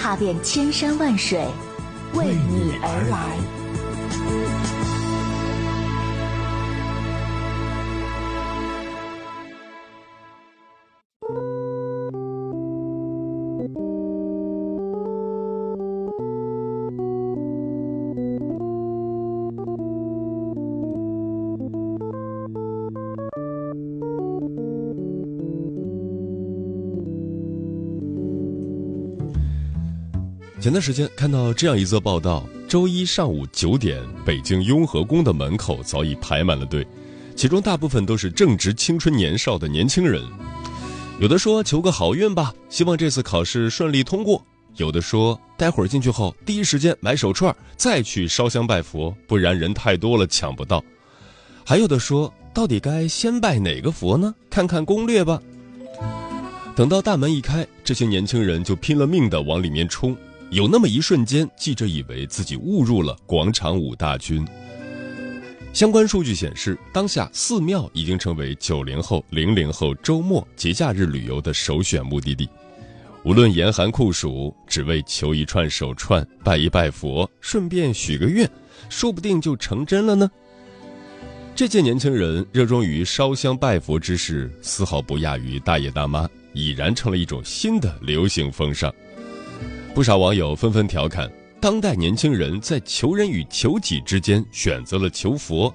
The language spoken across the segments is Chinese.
踏遍千山万水，为你而来。前段时间看到这样一则报道：周一上午九点，北京雍和宫的门口早已排满了队，其中大部分都是正值青春年少的年轻人。有的说求个好运吧，希望这次考试顺利通过；有的说待会儿进去后第一时间买手串，再去烧香拜佛，不然人太多了抢不到。还有的说，到底该先拜哪个佛呢？看看攻略吧。等到大门一开，这些年轻人就拼了命的往里面冲。有那么一瞬间，记者以为自己误入了广场舞大军。相关数据显示，当下寺庙已经成为九零后、零零后周末节假日旅游的首选目的地。无论严寒酷暑，只为求一串手串、拜一拜佛，顺便许个愿，说不定就成真了呢。这届年轻人热衷于烧香拜佛之事，丝毫不亚于大爷大妈，已然成了一种新的流行风尚。不少网友纷纷调侃：当代年轻人在求人与求己之间选择了求佛，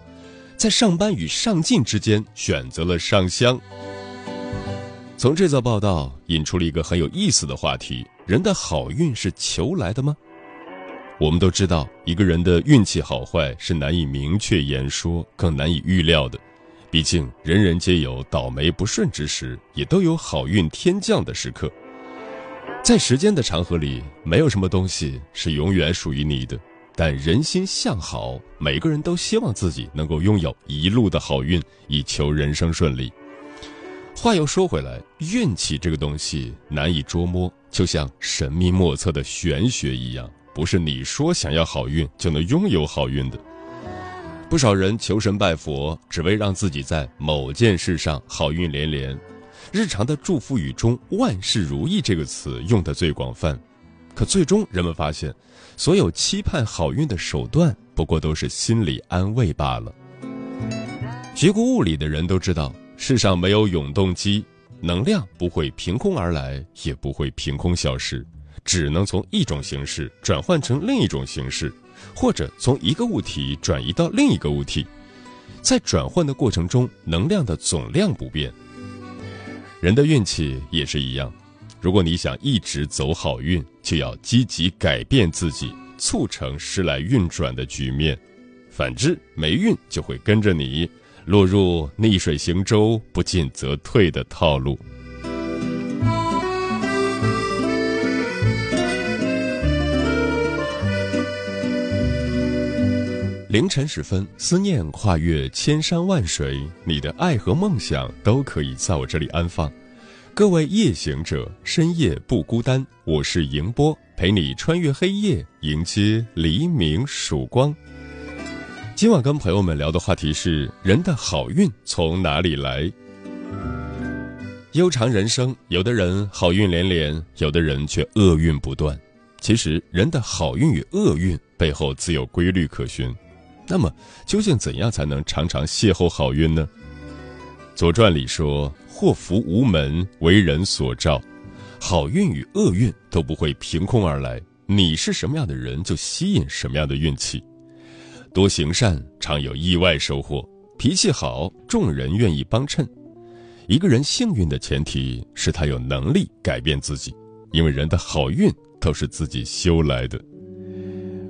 在上班与上进之间选择了上香。从这则报道引出了一个很有意思的话题：人的好运是求来的吗？我们都知道，一个人的运气好坏是难以明确言说，更难以预料的。毕竟，人人皆有倒霉不顺之时，也都有好运天降的时刻。在时间的长河里，没有什么东西是永远属于你的。但人心向好，每个人都希望自己能够拥有一路的好运，以求人生顺利。话又说回来，运气这个东西难以捉摸，就像神秘莫测的玄学一样，不是你说想要好运就能拥有好运的。不少人求神拜佛，只为让自己在某件事上好运连连。日常的祝福语中“万事如意”这个词用的最广泛，可最终人们发现，所有期盼好运的手段不过都是心理安慰罢了。学过物理的人都知道，世上没有永动机，能量不会凭空而来，也不会凭空消失，只能从一种形式转换成另一种形式，或者从一个物体转移到另一个物体，在转换的过程中，能量的总量不变。人的运气也是一样，如果你想一直走好运，就要积极改变自己，促成时来运转的局面；反之，霉运就会跟着你落入逆水行舟、不进则退的套路。凌晨时分，思念跨越千山万水，你的爱和梦想都可以在我这里安放。各位夜行者，深夜不孤单，我是迎波，陪你穿越黑夜，迎接黎明曙光。今晚跟朋友们聊的话题是：人的好运从哪里来？悠长人生，有的人好运连连，有的人却厄运不断。其实，人的好运与厄运背后自有规律可循。那么，究竟怎样才能常常邂逅好运呢？《左传》里说：“祸福无门，为人所照。”好运与厄运都不会凭空而来，你是什么样的人，就吸引什么样的运气。多行善，常有意外收获；脾气好，众人愿意帮衬。一个人幸运的前提是他有能力改变自己，因为人的好运都是自己修来的。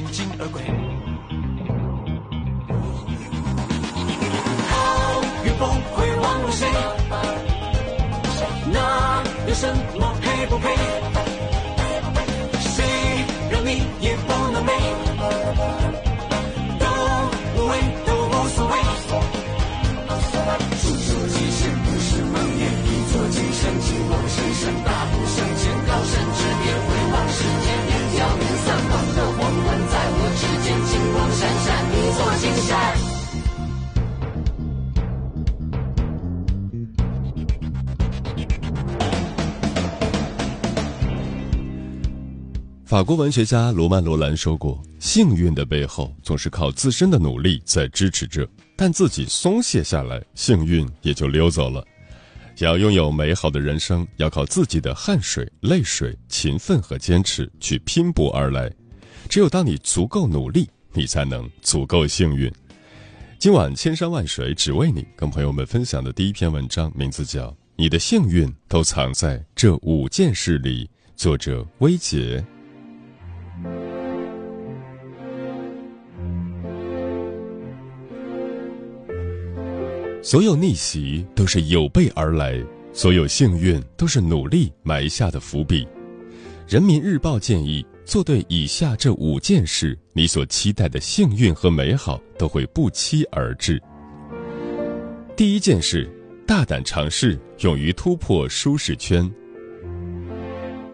机会前进而归。金山。法国文学家罗曼·罗兰说过：“幸运的背后总是靠自身的努力在支持着，但自己松懈下来，幸运也就溜走了。想要拥有美好的人生，要靠自己的汗水、泪水、勤奋和坚持去拼搏而来。只有当你足够努力，你才能足够幸运。”今晚千山万水只为你，跟朋友们分享的第一篇文章，名字叫《你的幸运都藏在这五件事里》，作者薇姐。所有逆袭都是有备而来，所有幸运都是努力埋下的伏笔。人民日报建议做对以下这五件事，你所期待的幸运和美好都会不期而至。第一件事，大胆尝试，勇于突破舒适圈。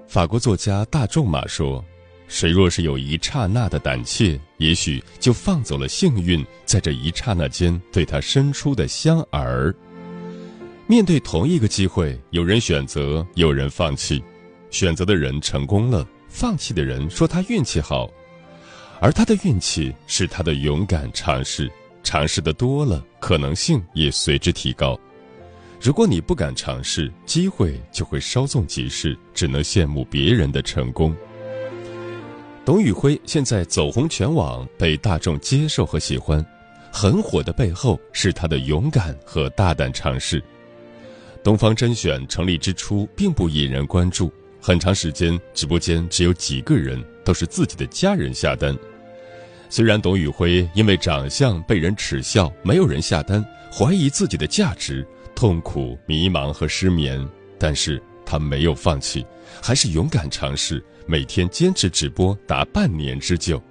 法国作家大仲马说。谁若是有一刹那的胆怯，也许就放走了幸运在这一刹那间对他伸出的香饵。面对同一个机会，有人选择，有人放弃。选择的人成功了，放弃的人说他运气好，而他的运气是他的勇敢尝试。尝试的多了，可能性也随之提高。如果你不敢尝试，机会就会稍纵即逝，只能羡慕别人的成功。董宇辉现在走红全网，被大众接受和喜欢，很火的背后是他的勇敢和大胆尝试。东方甄选成立之初并不引人关注，很长时间直播间只有几个人，都是自己的家人下单。虽然董宇辉因为长相被人耻笑，没有人下单，怀疑自己的价值，痛苦、迷茫和失眠，但是他没有放弃，还是勇敢尝试。每天坚持直播达半年之久，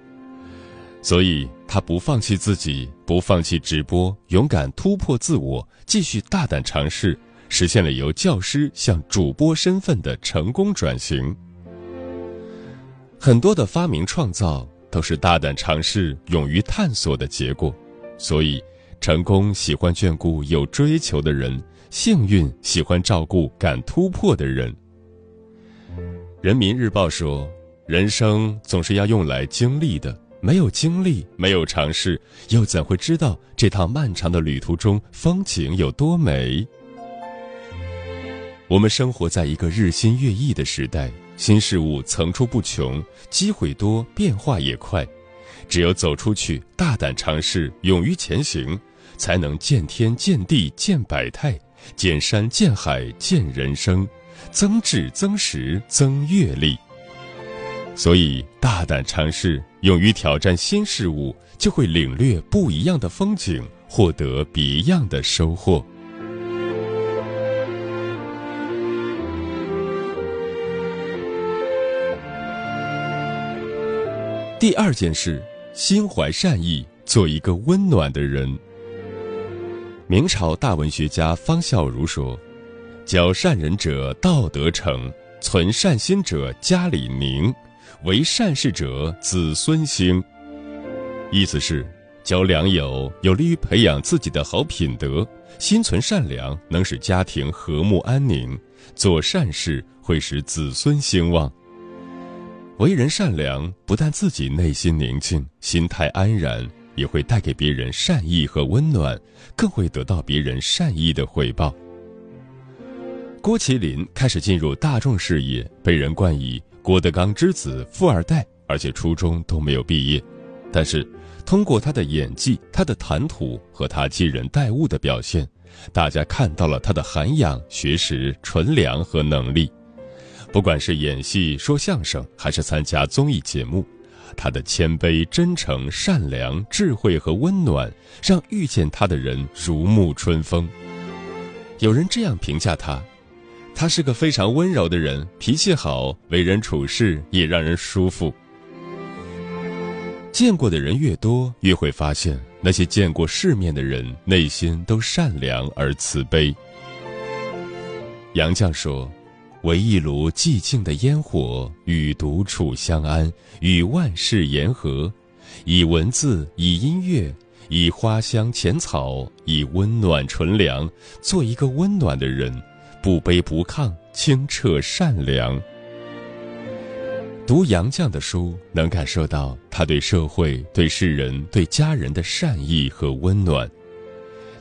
所以他不放弃自己，不放弃直播，勇敢突破自我，继续大胆尝试，实现了由教师向主播身份的成功转型。很多的发明创造都是大胆尝试、勇于探索的结果，所以成功喜欢眷顾有追求的人，幸运喜欢照顾敢突破的人。人民日报说：“人生总是要用来经历的，没有经历，没有尝试，又怎会知道这趟漫长的旅途中风景有多美？”我们生活在一个日新月异的时代，新事物层出不穷，机会多，变化也快。只有走出去，大胆尝试，勇于前行，才能见天见地见百态，见山见海见人生，增智增识增阅历。所以，大胆尝试，勇于挑战新事物，就会领略不一样的风景，获得别样的收获。第二件事，心怀善意，做一个温暖的人。明朝大文学家方孝孺说：“教善人者，道德成；存善心者，家里宁；为善事者，子孙兴。”意思是，交良友有利于培养自己的好品德，心存善良能使家庭和睦安宁，做善事会使子孙兴旺。为人善良，不但自己内心宁静、心态安然，也会带给别人善意和温暖，更会得到别人善意的回报。郭麒麟开始进入大众视野，被人冠以“郭德纲之子”“富二代”，而且初中都没有毕业。但是，通过他的演技、他的谈吐和他接人待物的表现，大家看到了他的涵养、学识、纯良和能力。不管是演戏、说相声，还是参加综艺节目，他的谦卑、真诚、善良、智慧和温暖，让遇见他的人如沐春风。有人这样评价他：他是个非常温柔的人，脾气好，为人处事也让人舒服。见过的人越多，越会发现那些见过世面的人内心都善良而慈悲。杨绛说。唯一炉寂静的烟火，与独处相安，与万事言和，以文字，以音乐，以花香浅草，以温暖纯良，做一个温暖的人，不卑不亢，清澈善良。读杨绛的书，能感受到他对社会、对世人、对家人的善意和温暖，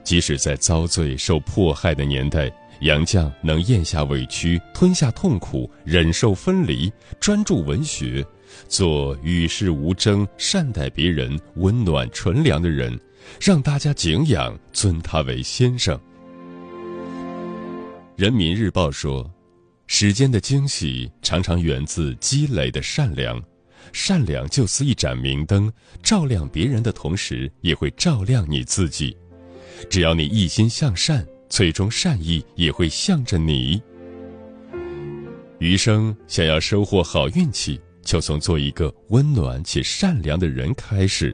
即使在遭罪、受迫害的年代。杨绛能咽下委屈，吞下痛苦，忍受分离，专注文学，做与世无争、善待别人、温暖纯良的人，让大家敬仰，尊他为先生。人民日报说：“时间的惊喜常常源自积累的善良，善良就似一盏明灯，照亮别人的同时，也会照亮你自己。只要你一心向善。”最终，善意也会向着你。余生想要收获好运气，就从做一个温暖且善良的人开始。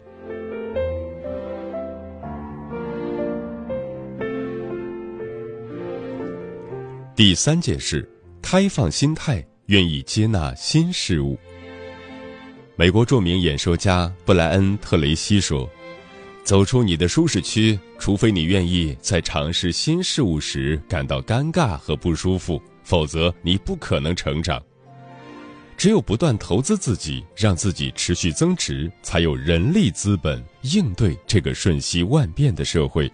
第三件事，开放心态，愿意接纳新事物。美国著名演说家布莱恩·特雷西说。走出你的舒适区，除非你愿意在尝试新事物时感到尴尬和不舒服，否则你不可能成长。只有不断投资自己，让自己持续增值，才有人力资本应对这个瞬息万变的社会。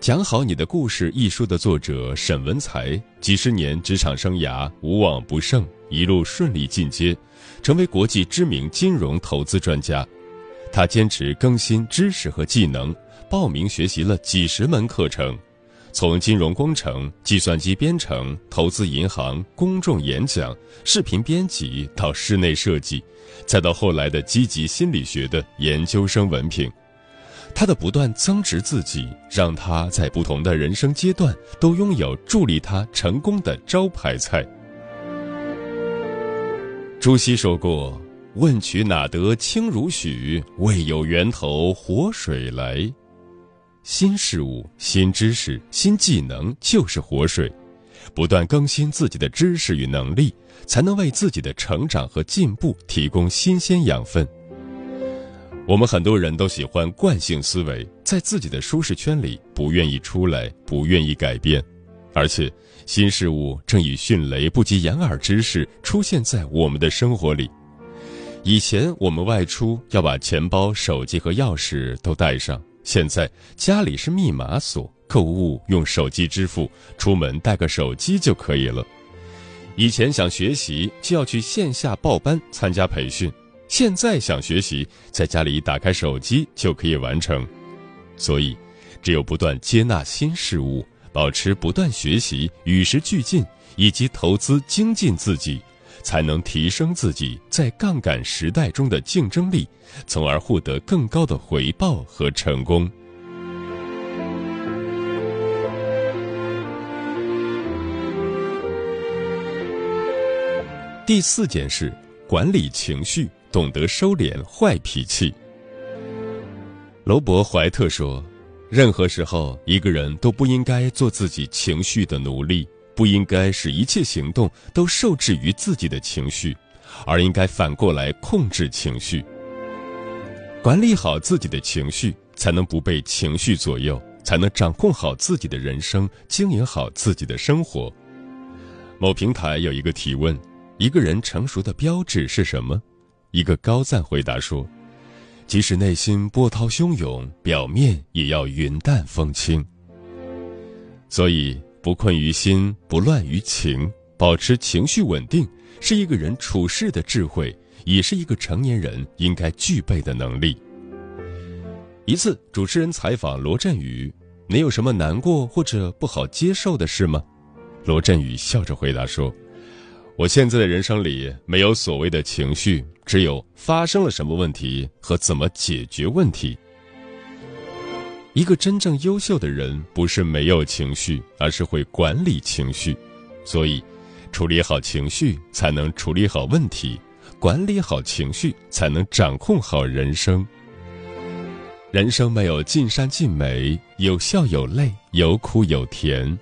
讲好你的故事一书的作者沈文才，几十年职场生涯无往不胜，一路顺利进阶，成为国际知名金融投资专家。他坚持更新知识和技能，报名学习了几十门课程，从金融工程、计算机编程、投资银行、公众演讲、视频编辑到室内设计，再到后来的积极心理学的研究生文凭。他的不断增值自己，让他在不同的人生阶段都拥有助力他成功的招牌菜。朱熹说过。问渠哪得清如许？为有源头活水来。新事物、新知识、新技能就是活水，不断更新自己的知识与能力，才能为自己的成长和进步提供新鲜养分。我们很多人都喜欢惯性思维，在自己的舒适圈里不愿意出来，不愿意改变，而且新事物正以迅雷不及掩耳之势出现在我们的生活里。以前我们外出要把钱包、手机和钥匙都带上，现在家里是密码锁，购物用手机支付，出门带个手机就可以了。以前想学习就要去线下报班参加培训，现在想学习在家里打开手机就可以完成。所以，只有不断接纳新事物，保持不断学习、与时俱进，以及投资精进自己，才能提升自己在杠杆时代中的竞争力，从而获得更高的回报和成功。第四件事，管理情绪，懂得收敛坏脾气。罗伯·怀特说：“任何时候，一个人都不应该做自己情绪的奴隶，不应该使一切行动都受制于自己的情绪，而应该反过来控制情绪。管理好自己的情绪，才能不被情绪左右，才能掌控好自己的人生，经营好自己的生活。”某平台有一个提问。一个人成熟的标志是什么？一个高赞回答说：“即使内心波涛汹涌，表面也要云淡风轻。所以，不困于心，不乱于情，保持情绪稳定，是一个人处事的智慧，也是一个成年人应该具备的能力。”一次，主持人采访罗振宇：“你有什么难过或者不好接受的事吗？”罗振宇笑着回答说。我现在的人生里没有所谓的情绪，只有发生了什么问题和怎么解决问题。一个真正优秀的人不是没有情绪，而是会管理情绪。所以，处理好情绪才能处理好问题，管理好情绪才能掌控好人生。人生没有尽善尽美，有笑有泪，有苦有甜。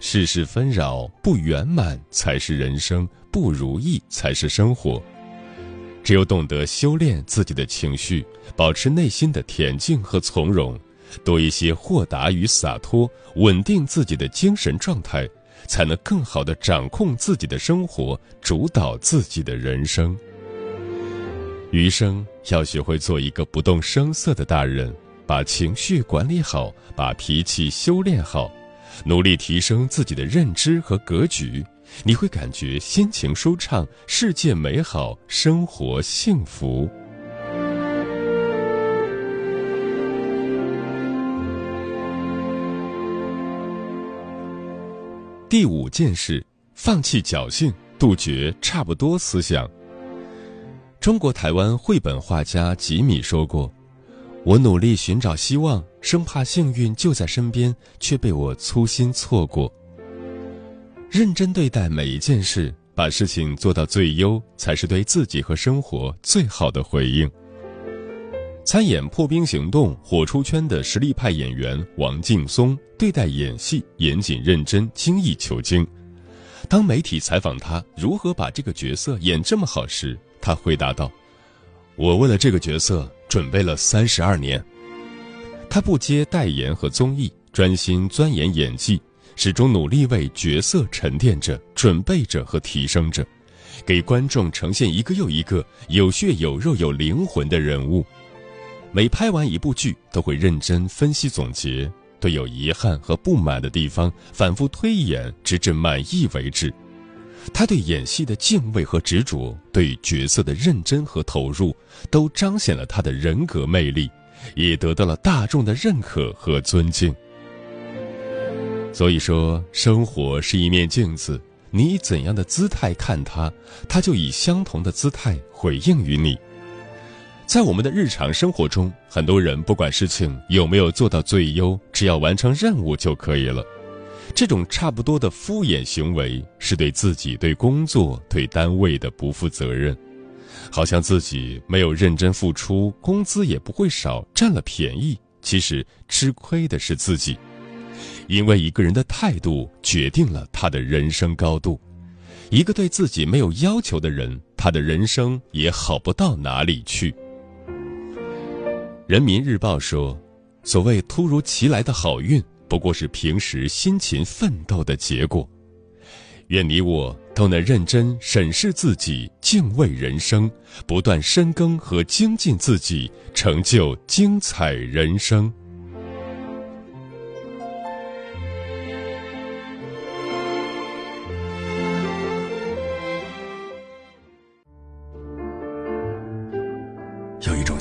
世事纷扰，不圆满才是人生，不如意才是生活。只有懂得修炼自己的情绪，保持内心的恬静和从容，多一些豁达与洒脱，稳定自己的精神状态，才能更好的掌控自己的生活，主导自己的人生。余生要学会做一个不动声色的大人，把情绪管理好，把脾气修炼好。努力提升自己的认知和格局，你会感觉心情舒畅，世界美好，生活幸福。第五件事：放弃侥幸，杜绝差不多思想。中国台湾绘本画家吉米说过。我努力寻找希望，生怕幸运就在身边，却被我粗心错过。认真对待每一件事，把事情做到最优，才是对自己和生活最好的回应。参演《破冰行动》火出圈的实力派演员王劲松，对待演戏严谨认真、精益求精。当媒体采访他如何把这个角色演这么好时，他回答道：“我为了这个角色。”准备了三十二年，他不接代言和综艺，专心钻研演技，始终努力为角色沉淀着、准备着和提升着，给观众呈现一个又一个有血有肉有灵魂的人物。每拍完一部剧，都会认真分析总结，对有遗憾和不满的地方反复推演，直至满意为止。他对演戏的敬畏和执着，对角色的认真和投入，都彰显了他的人格魅力，也得到了大众的认可和尊敬。所以说，生活是一面镜子，你以怎样的姿态看它，它就以相同的姿态回应于你。在我们的日常生活中，很多人不管事情有没有做到最优，只要完成任务就可以了。这种差不多的敷衍行为，是对自己、对工作、对单位的不负责任。好像自己没有认真付出，工资也不会少，占了便宜。其实吃亏的是自己，因为一个人的态度决定了他的人生高度。一个对自己没有要求的人，他的人生也好不到哪里去。人民日报说：“所谓突如其来的好运。”不过是平时辛勤奋斗的结果。愿你我都能认真审视自己，敬畏人生，不断深耕和精进自己，成就精彩人生。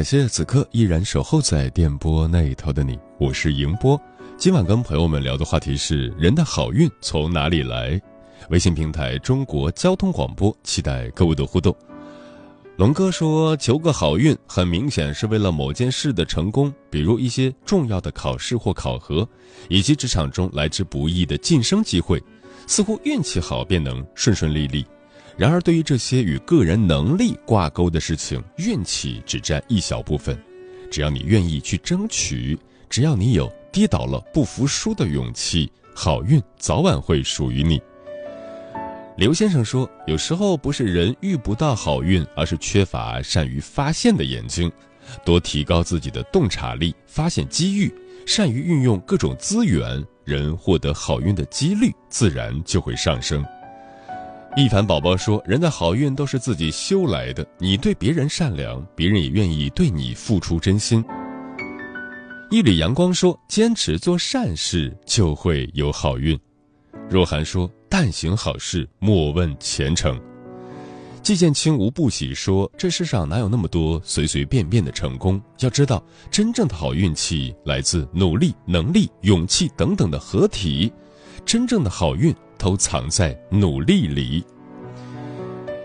感谢此刻依然守候在电波那一头的你，我是迎波。今晚跟朋友们聊的话题是人的好运从哪里来？微信平台中国交通广播，期待各位的互动。龙哥说，求个好运，很明显是为了某件事的成功，比如一些重要的考试或考核，以及职场中来之不易的晋升机会，似乎运气好便能顺顺利利。然而，对于这些与个人能力挂钩的事情，运气只占一小部分。只要你愿意去争取，只要你有跌倒了不服输的勇气，好运早晚会属于你。刘先生说：“有时候不是人遇不到好运，而是缺乏善于发现的眼睛。多提高自己的洞察力，发现机遇，善于运用各种资源，人获得好运的几率自然就会上升。”一凡宝宝说：“人的好运都是自己修来的，你对别人善良，别人也愿意对你付出真心。”一缕阳光说：“坚持做善事，就会有好运。”若涵说：“但行好事，莫问前程。”季建清无不喜说：“这世上哪有那么多随随便便的成功？要知道，真正的好运气来自努力、能力、勇气等等的合体。真正的好运。”都藏在努力里。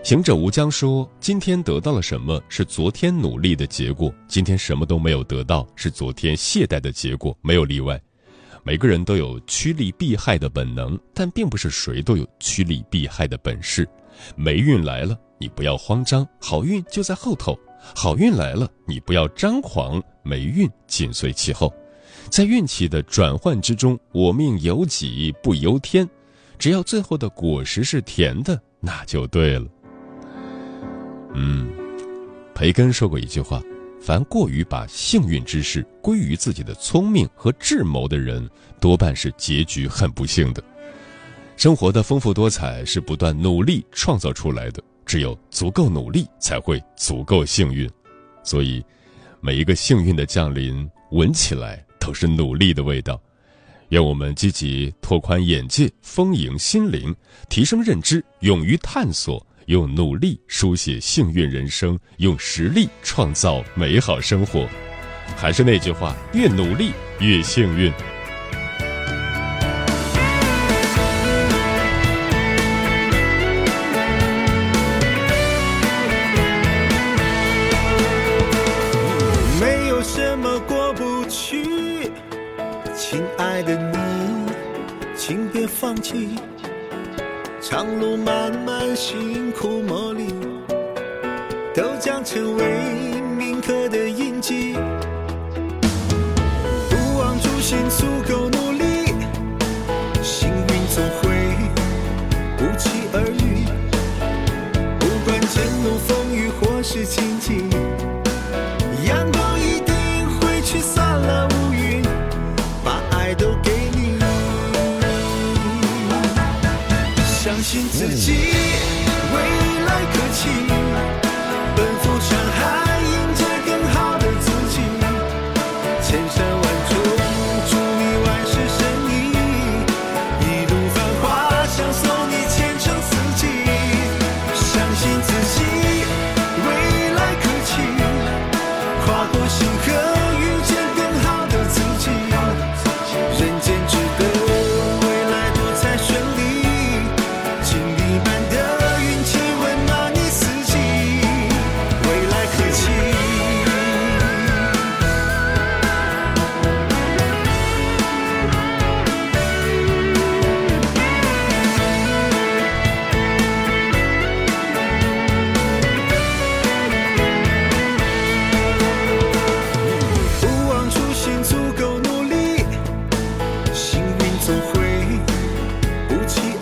行者无疆说：“今天得到了什么，是昨天努力的结果；今天什么都没有得到，是昨天懈怠的结果。没有例外。每个人都有趋利避害的本能，但并不是谁都有趋利避害的本事。霉运来了，你不要慌张，好运就在后头；好运来了，你不要张狂，霉运紧随其后。在运气的转换之中，我命由己不由天。”只要最后的果实是甜的，那就对了。嗯，培根说过一句话：“凡过于把幸运之事归于自己的聪明和智谋的人，多半是结局很不幸的。”生活的丰富多彩是不断努力创造出来的，只有足够努力，才会足够幸运。所以，每一个幸运的降临，闻起来都是努力的味道。愿我们积极拓宽眼界，丰盈心灵，提升认知，勇于探索，用努力书写幸运人生，用实力创造美好生活。还是那句话，越努力越幸运。放弃，长路漫漫，辛苦磨砺，都将成为铭刻的印记。不忘初心，足够努力，幸运总会不期而遇。不管前路风雨或是荆棘，信自己，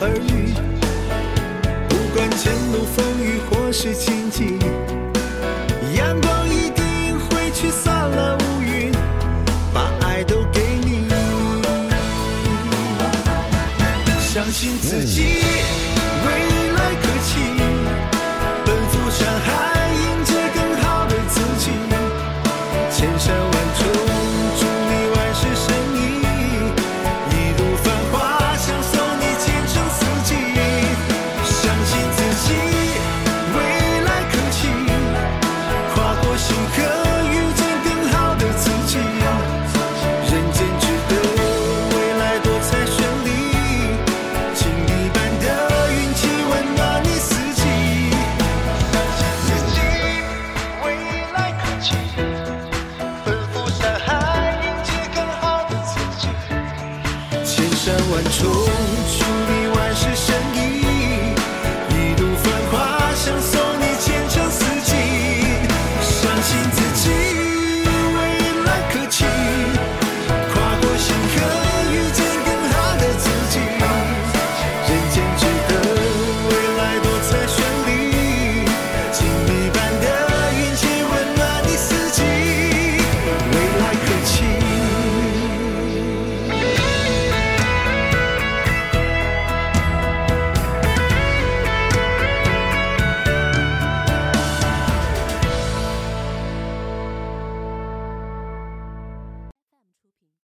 而遇不管前路风雨或是荆棘阳光一定会驱散了乌云把爱都给你。相信自己。祝，祝你万事胜